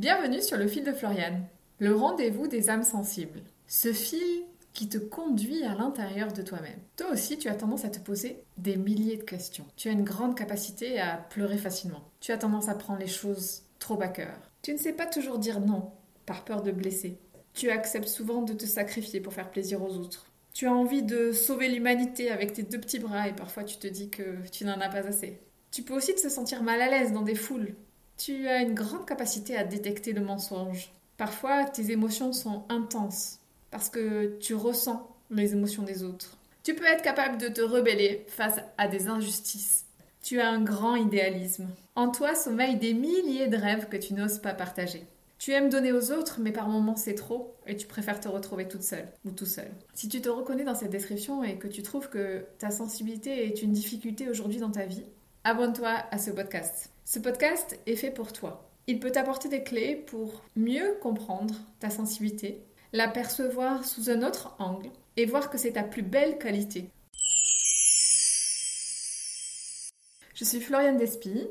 Bienvenue sur le fil de Floriane, le rendez-vous des âmes sensibles. Ce fil qui te conduit à l'intérieur de toi-même. Toi aussi, tu as tendance à te poser des milliers de questions. Tu as une grande capacité à pleurer facilement. Tu as tendance à prendre les choses trop à cœur. Tu ne sais pas toujours dire non, par peur de blesser. Tu acceptes souvent de te sacrifier pour faire plaisir aux autres. Tu as envie de sauver l'humanité avec tes deux petits bras et parfois tu te dis que tu n'en as pas assez. Tu peux aussi te sentir mal à l'aise dans des foules. Tu as une grande capacité à détecter le mensonge. Parfois, tes émotions sont intenses parce que tu ressens les émotions des autres. Tu peux être capable de te rebeller face à des injustices. Tu as un grand idéalisme. En toi sommeillent des milliers de rêves que tu n'oses pas partager. Tu aimes donner aux autres, mais par moments c'est trop et tu préfères te retrouver toute seule ou tout seul. Si tu te reconnais dans cette description et que tu trouves que ta sensibilité est une difficulté aujourd'hui dans ta vie, abonne-toi à ce podcast. Ce podcast est fait pour toi. Il peut t'apporter des clés pour mieux comprendre ta sensibilité, la percevoir sous un autre angle et voir que c'est ta plus belle qualité. Je suis Floriane Despy,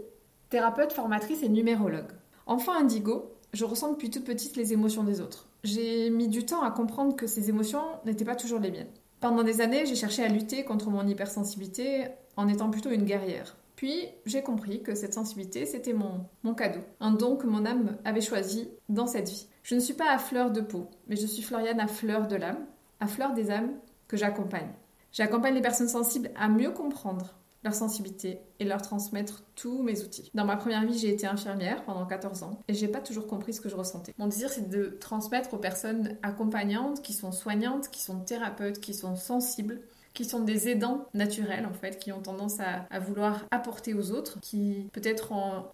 thérapeute, formatrice et numérologue. Enfant indigo, je ressens depuis toute petite les émotions des autres. J'ai mis du temps à comprendre que ces émotions n'étaient pas toujours les miennes. Pendant des années, j'ai cherché à lutter contre mon hypersensibilité en étant plutôt une guerrière. Puis j'ai compris que cette sensibilité, c'était mon, cadeau, un don que mon âme avait choisi dans cette vie. Je ne suis pas à fleur de peau, mais je suis Floriane à fleur de l'âme, à fleur des âmes que j'accompagne. J'accompagne les personnes sensibles à mieux comprendre leur sensibilité et leur transmettre tous mes outils. Dans ma première vie, j'ai été infirmière pendant 14 ans et j'ai pas toujours compris ce que je ressentais. Mon désir, c'est de transmettre aux personnes accompagnantes, qui sont soignantes, qui sont thérapeutes, qui sont sensibles, qui sont des aidants naturels en fait, qui ont tendance à, vouloir apporter aux autres, qui peut-être ont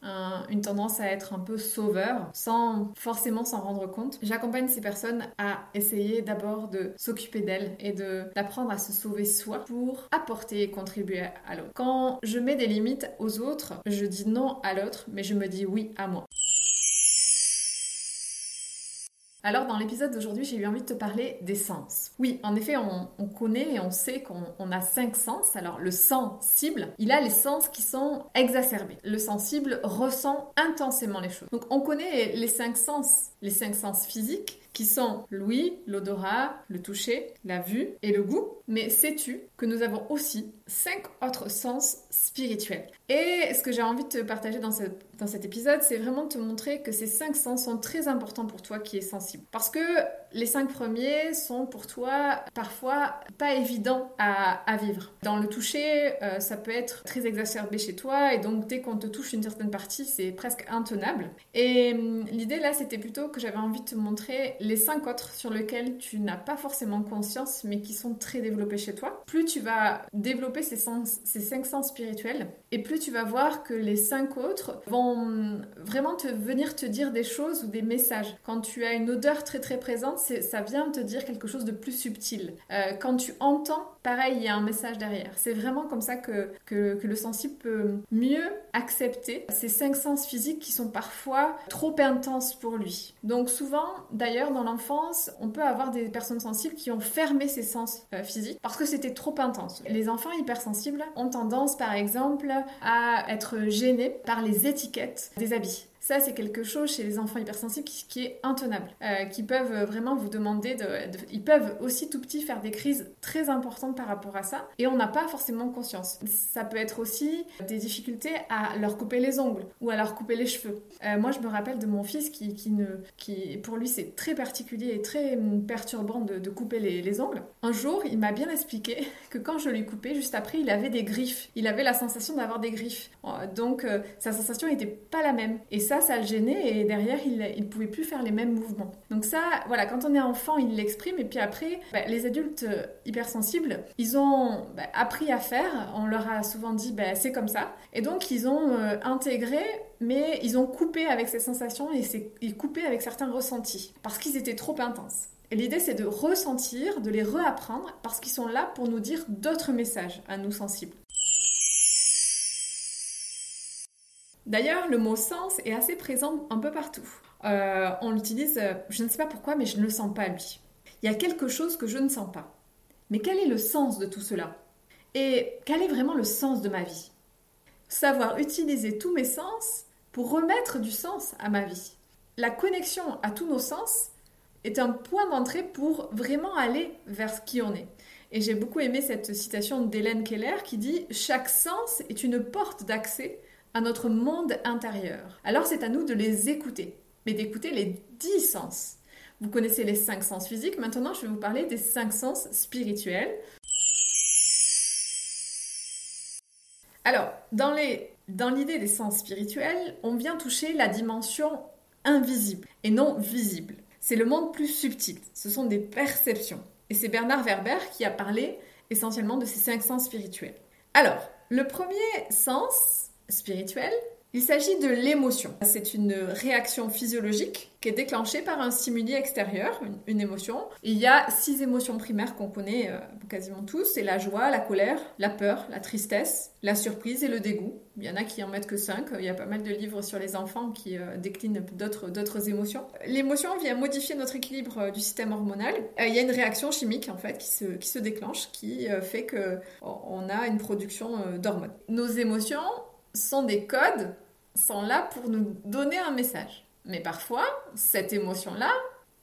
une tendance à être un peu sauveurs sans forcément s'en rendre compte. J'accompagne ces personnes à essayer d'abord de s'occuper d'elles et d'apprendre à se sauver soi pour apporter et contribuer à l'autre. Quand je mets des limites aux autres, je dis non à l'autre, mais je me dis oui à moi. Alors dans l'épisode d'aujourd'hui, j'ai eu envie de te parler des sens. Oui, en effet, on, connaît et on sait qu'on a cinq sens. Alors le sensible, il a les sens qui sont exacerbés. Le sensible ressent intensément les choses. Donc on connaît les cinq sens, les cinq sens physiques qui sont l'ouïe, l'odorat, le toucher, la vue et le goût. Mais sais-tu que nous avons aussi cinq autres sens spirituels? Et ce que j'ai envie de te partager dans, dans cet épisode, c'est vraiment de te montrer que ces cinq sens sont très importants pour toi qui es sensible. Parce que les cinq premiers sont pour toi parfois pas évidents à, vivre. Dans le toucher, euh, ça peut être très exacerbé chez toi et donc dès qu'on te touche une certaine partie, c'est presque intenable. Et hum, l'idée là, c'était plutôt que j'avais envie de te montrer les cinq autres sur lesquels tu n'as pas forcément conscience mais qui sont très développés chez toi. Plus tu vas développer ces, cinq sens spirituels et plus tu vas voir que les cinq autres vont vraiment te venir te dire des choses ou des messages. Quand tu as une odeur très très présente, ça vient te dire quelque chose de plus subtil. Euh, quand tu entends, pareil, il y a un message derrière. C'est vraiment comme ça que, que, le sensible peut mieux accepter ces cinq sens physiques qui sont parfois trop intenses pour lui. Donc souvent, d'ailleurs, dans l'enfance, on peut avoir des personnes sensibles qui ont fermé ces sens euh, physiques parce que c'était trop intense. Les enfants hypersensibles ont tendance, par exemple, à être gênés par les étiquettes des habits. Ça, c'est quelque chose chez les enfants hypersensibles qui, est intenable, euh, qui peuvent vraiment vous demander de, Ils peuvent aussi tout petits faire des crises très importantes par rapport à ça, et on n'a pas forcément conscience. Ça peut être aussi des difficultés à leur couper les ongles ou à leur couper les cheveux. Euh, moi, je me rappelle de mon fils qui, qui ne, qui pour lui, c'est très particulier et très perturbant de, couper les, les, ongles. Un jour, il m'a bien expliqué que quand je lui coupais, juste après, il avait des griffes. Il avait la sensation d'avoir des griffes. Euh, donc, sa sensation n'était pas la même. Et ça, ça, le gênait et derrière, il ne pouvait plus faire les mêmes mouvements. Donc ça, voilà, quand on est enfant, il l'exprime et puis après, bah, les adultes hypersensibles, ils ont bah, appris à faire, on leur a souvent dit, bah, c'est comme ça. Et donc, ils ont euh, intégré mais ils ont coupé avec ces sensations et, ils coupé avec certains ressentis parce qu'ils étaient trop intenses. Et l'idée, c'est de ressentir, de les réapprendre parce qu'ils sont là pour nous dire d'autres messages à nous sensibles. D'ailleurs, le mot sens est assez présent un peu partout. Euh, on l'utilise, euh, je ne sais pas pourquoi, mais je ne le sens pas lui. Il y a quelque chose que je ne sens pas. Mais quel est le sens de tout cela? Et quel est vraiment le sens de ma vie? Savoir utiliser tous mes sens pour remettre du sens à ma vie. la connexion à tous nos sens est un point d'entrée pour vraiment aller vers qui on est. Et j'ai beaucoup aimé cette citation d'Hélène Keller qui dit Chaque sens est une porte d'accès à notre monde intérieur. Alors c'est à nous de les écouter, mais d'écouter les dix sens. Vous connaissez les cinq sens physiques, maintenant je vais vous parler des cinq sens spirituels. Alors, dans l'idée des sens spirituels, on vient toucher la dimension invisible et non visible. C'est le monde plus subtil, ce sont des perceptions. Et c'est Bernard Werber qui a parlé essentiellement de ces cinq sens spirituels. Alors, le premier sens spirituel, il s'agit de l'émotion. C'est une réaction physiologique qui est déclenchée par un stimuli extérieur, une, émotion. il y a six émotions primaires qu'on connaît euh, quasiment tous. C'est la joie, la colère, la peur, la tristesse, la surprise et le dégoût. Il y en a qui en mettent que cinq. Il y a pas mal de livres sur les enfants qui euh, déclinent d'autres émotions. L'émotion vient modifier notre équilibre euh, du système hormonal. il y a une réaction chimique en fait qui se, qui se déclenche, qui fait que on a une production d'hormones. Nos émotions sont des codes sont là pour nous donner un message. Mais parfois, cette émotion-là,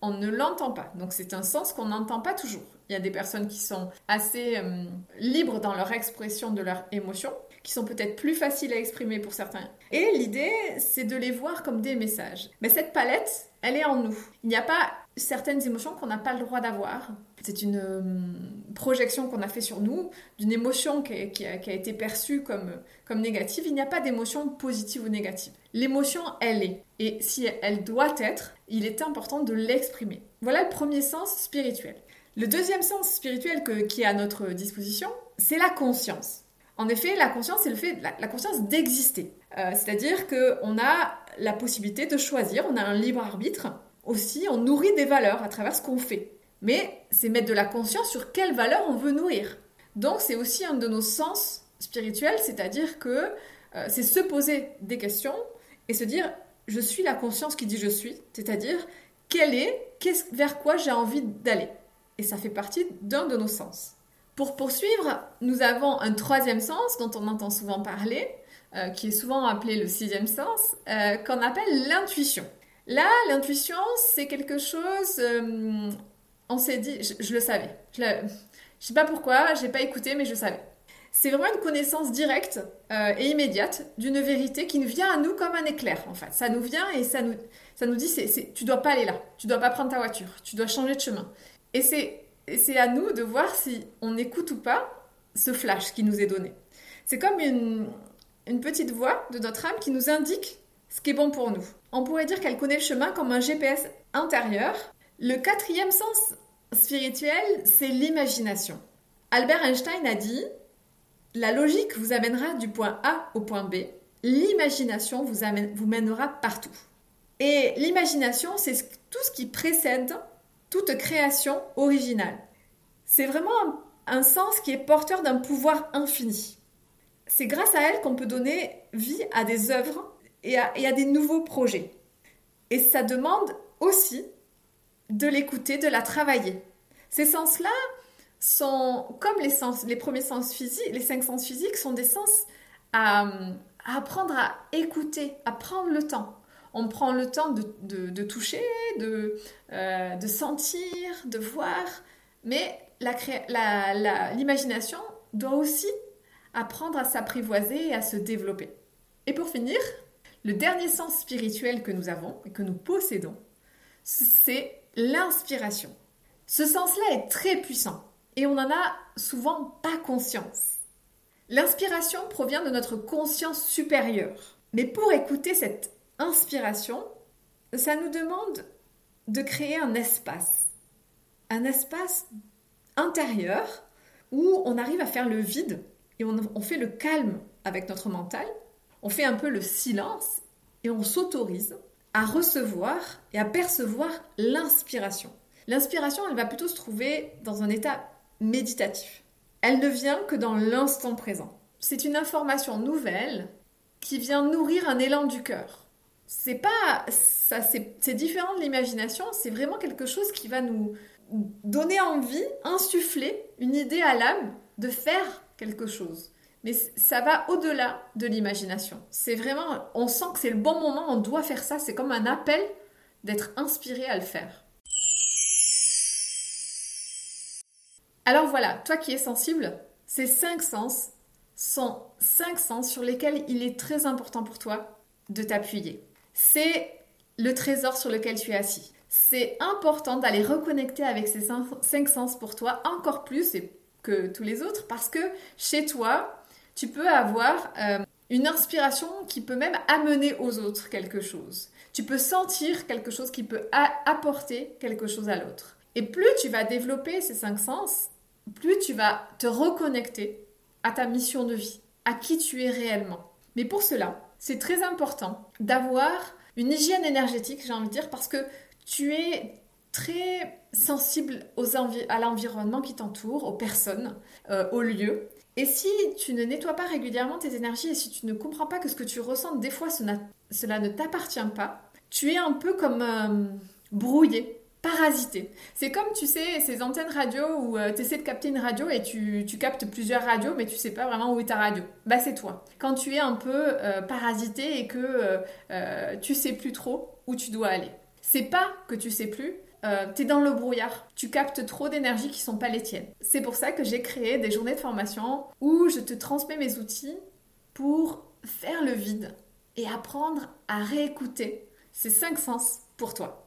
on ne l'entend pas. Donc c'est un sens qu'on n'entend pas toujours. Il y a des personnes qui sont assez euh, libres dans leur expression de leurs émotions, qui sont peut-être plus faciles à exprimer pour certains. Et l'idée, c'est de les voir comme des messages. Mais cette palette, elle est en nous. Il n'y a pas certaines émotions qu'on n'a pas le droit d'avoir. C'est une euh, projection qu'on a fait sur nous, d'une émotion qui a, été perçue comme, comme négative. Il n'y a pas d'émotion positive ou négative. L'émotion, elle est. Et si elle doit être, il est important de l'exprimer. Voilà le premier sens spirituel. Le deuxième sens spirituel qui est à notre disposition, c'est la conscience. En effet, la conscience, c'est le fait, la, conscience d'exister. Euh, c'est-à-dire qu'on a la possibilité de choisir, on a un libre arbitre. Aussi, on nourrit des valeurs à travers ce qu'on fait. Mais c'est mettre de la conscience sur quelles valeurs on veut nourrir. Donc, c'est aussi un de nos sens spirituels, c'est-à-dire que euh, c'est se poser des questions et se dire je suis la conscience qui dit je suis, c'est-à-dire quelle est, vers quoi j'ai envie d'aller. Et ça fait partie d'un de nos sens. Pour poursuivre, nous avons un troisième sens dont on entend souvent parler, euh, qui est souvent appelé le sixième sens, euh, qu'on appelle l'intuition. Là, l'intuition, c'est quelque chose, euh, on s'est dit, je, le savais. Je ne sais pas pourquoi, j'ai pas écouté, mais je savais. C'est vraiment une connaissance directe et immédiate d'une vérité qui nous vient à nous comme un éclair, en fait. Ça nous vient et ça nous, ça nous dit, c'est, tu dois pas aller là, tu dois pas prendre ta voiture, tu dois changer de chemin. Et c'est c'est à nous de voir si on écoute ou pas ce flash qui nous est donné. C'est comme une, une petite voix de notre âme qui nous indique ce qui est bon pour nous. On pourrait dire qu'elle connaît le chemin comme un GPS intérieur. Le quatrième sens spirituel, c'est l'imagination. Albert Einstein a dit La logique vous amènera du point A au point B. L'imagination vous, vous mènera partout. Et l'imagination, c'est tout ce qui précède toute création originale. C'est vraiment un, sens qui est porteur d'un pouvoir infini. C'est grâce à elle qu'on peut donner vie à des œuvres et à, des nouveaux projets. Et ça demande aussi de l'écouter, de la travailler. Ces sens-là sont comme les premiers sens physiques, les cinq sens physiques sont des sens à apprendre à écouter, à prendre le temps on prend le temps de, toucher, euh, de, sentir, de voir, mais l'imagination doit aussi apprendre à s'apprivoiser et à se développer. Et pour finir, le dernier sens spirituel que nous avons et que nous possédons, c'est l'inspiration. Ce sens-là est très puissant et on n'en a souvent pas conscience. L'inspiration provient de notre conscience supérieure. Mais pour écouter cette inspiration, ça nous demande de créer un espace. Un espace intérieur où on arrive à faire le vide et on, fait le calme avec notre mental. On fait un peu le silence et on s'autorise à recevoir et à percevoir l'inspiration. L'inspiration, elle va plutôt se trouver dans un état méditatif. Elle ne vient que dans l'instant présent. C'est une information nouvelle qui vient nourrir un élan du cœur c'est pas ça c'est différent de l'imagination c'est vraiment quelque chose qui va nous donner envie insuffler une idée à l'âme de faire quelque chose mais ça va au-delà de l'imagination c'est vraiment on sent que c'est le bon moment on doit faire ça c'est comme un appel d'être inspiré à le faire. Alors voilà, toi qui es sensible, ces cinq sens sont cinq sens sur lesquels il est très important pour toi de t'appuyer. C'est le trésor sur lequel tu es assis. C'est important d'aller reconnecter avec ces cinq sens pour toi encore plus que tous les autres parce que chez toi, tu peux avoir euh, une inspiration qui peut même amener aux autres quelque chose. Tu peux sentir quelque chose qui peut apporter quelque chose à l'autre. Et plus tu vas développer ces cinq sens, plus tu vas te reconnecter à ta mission de vie, à qui tu es réellement. Mais pour cela, c'est très important d'avoir une hygiène énergétique, j'ai envie de dire, parce que tu es très sensible aux à l'environnement qui t'entoure, aux personnes, euh, aux lieux. Et si tu ne nettoies pas régulièrement tes énergies et si tu ne comprends pas que ce que tu ressens, des fois, cela, ne t'appartient pas, tu es un peu comme euh, brouillé parasité. C'est comme, tu sais, ces antennes radio où euh, tu essaies de capter une radio et tu, captes plusieurs radios, mais tu sais pas vraiment où est ta radio. Bah, c'est toi. Quand tu es un peu euh, parasité et que euh, tu sais plus trop où tu dois aller. C'est pas que tu sais plus, tu es dans le brouillard. Tu captes trop d'énergie qui sont pas les tiennes. C'est pour ça que j'ai créé des journées de formation où je te transmets mes outils pour faire le vide et apprendre à réécouter ces cinq sens pour toi.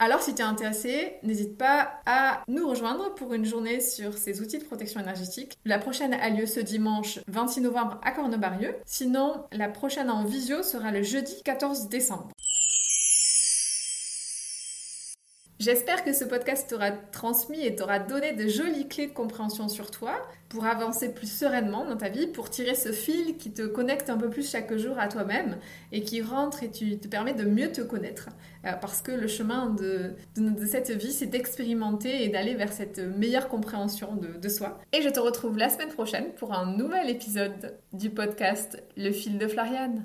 Alors si tu es intéressé, n'hésite pas à nous rejoindre pour une journée sur ces outils de protection énergétique. La prochaine a lieu ce dimanche 26 novembre à Cornebarieux. Sinon, la prochaine en visio sera le jeudi 14 décembre. J'espère que ce podcast t'aura transmis et t'aura donné de jolies clés de compréhension sur toi pour avancer plus sereinement dans ta vie, pour tirer ce fil qui te connecte un peu plus chaque jour à toi-même et qui rentre et tu, te permet de mieux te connaître. Euh, parce que le chemin de, cette vie, c'est d'expérimenter et d'aller vers cette meilleure compréhension de, de soi. Et je te retrouve la semaine prochaine pour un nouvel épisode du podcast Le fil de Floriane.